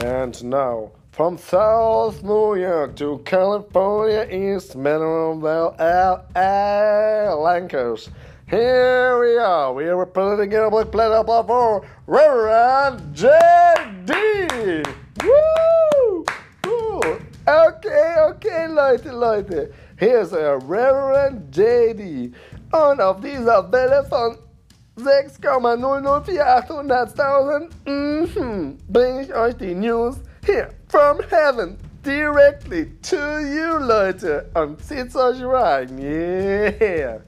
And now, from South New York to California, East Manorville, L.A. Lancers. Here we are. We are representing a black planet for Reverend J.D. Woo! Okay, okay, Leute, Leute. Here's a Reverend J.D. Und auf dieser Welle von 6,004800.000 mhm, bringe ich euch die News hier from heaven directly to you, Leute. Und zieht's euch rein. Yeah.